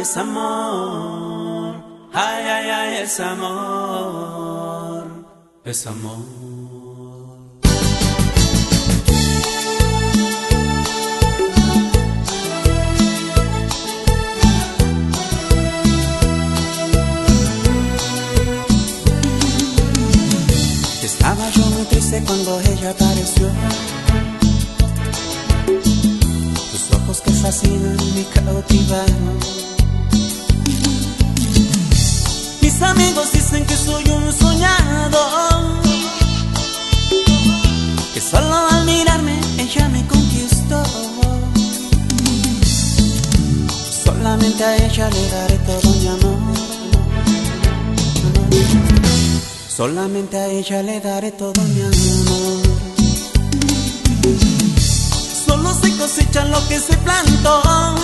es amor. Ay, ay, ay, es amor. Es amor. Estaba yo muy triste cuando ella apareció. Tus ojos que fascinan me cautivaron. Mis amigos dicen que soy un soñado. Que solo al mirarme ella me conquistó. Solamente a ella le daré todo mi amor. Solamente a ella le daré todo mi amor. Solo se cosecha lo que se plantó.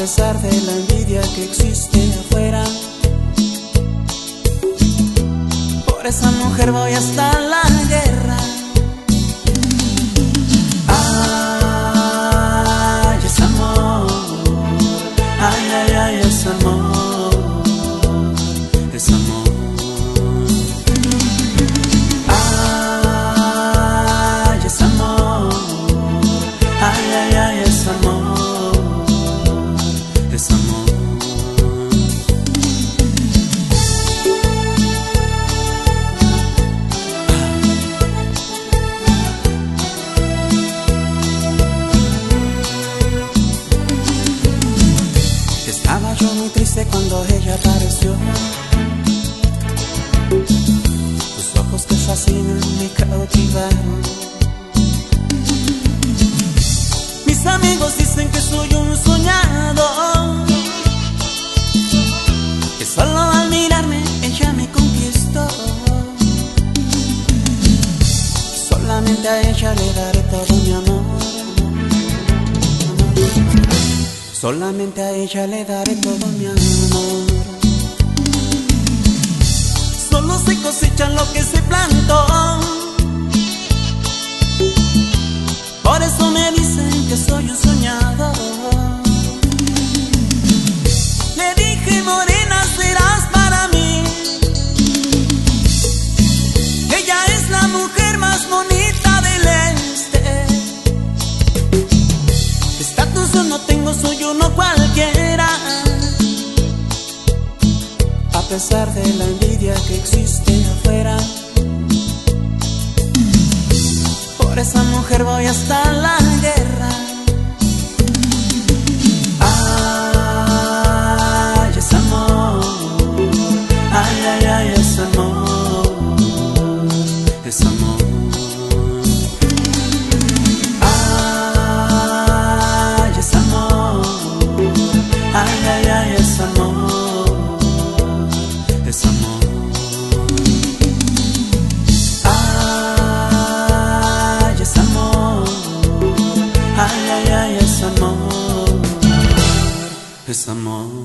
Pesar de la envidia que existe afuera. Por esa mujer voy hasta la triste cuando ella apareció. Tus ojos que fascinan me cautivaron. Mis amigos dicen que soy un soñado. Que solo al mirarme ella me conquistó. Solamente a ella le daré todo mi amor. Solamente a ella le daré todo mi amor. Solo se cosecha lo que se plantó. Por eso me dicen pesar de la envidia que existe afuera. Por esa mujer voy hasta la. Mom.